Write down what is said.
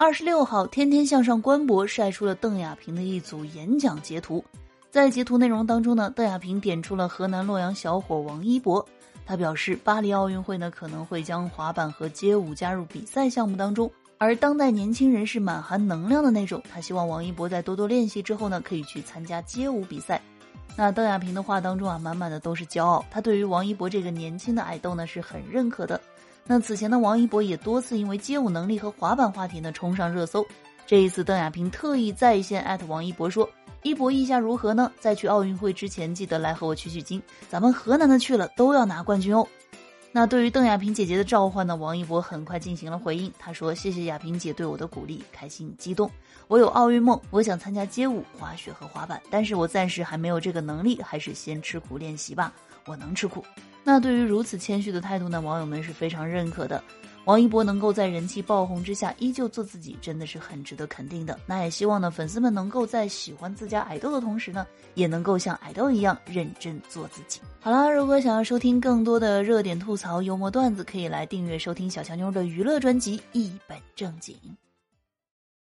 二十六号，天天向上官博晒出了邓亚萍的一组演讲截图。在截图内容当中呢，邓亚萍点出了河南洛阳小伙王一博。他表示，巴黎奥运会呢可能会将滑板和街舞加入比赛项目当中，而当代年轻人是满含能量的那种。他希望王一博在多多练习之后呢，可以去参加街舞比赛。那邓亚萍的话当中啊，满满的都是骄傲。他对于王一博这个年轻的爱豆呢是很认可的。那此前的王一博也多次因为街舞能力和滑板话题呢冲上热搜。这一次，邓亚萍特意在线艾特王一博说。一博意下如何呢？在去奥运会之前，记得来和我取取经。咱们河南的去了都要拿冠军哦。那对于邓亚萍姐姐的召唤呢？王一博很快进行了回应。他说：“谢谢亚萍姐对我的鼓励，开心激动。我有奥运梦，我想参加街舞、滑雪和滑板，但是我暂时还没有这个能力，还是先吃苦练习吧。我能吃苦。”那对于如此谦虚的态度呢？网友们是非常认可的。王一博能够在人气爆红之下依旧做自己，真的是很值得肯定的。那也希望呢，粉丝们能够在喜欢自家爱豆的同时呢，也能够像爱豆一样认真做自己。好啦，如果想要收听更多的热点吐槽、幽默段子，可以来订阅收听小强妞的娱乐专辑《一本正经》。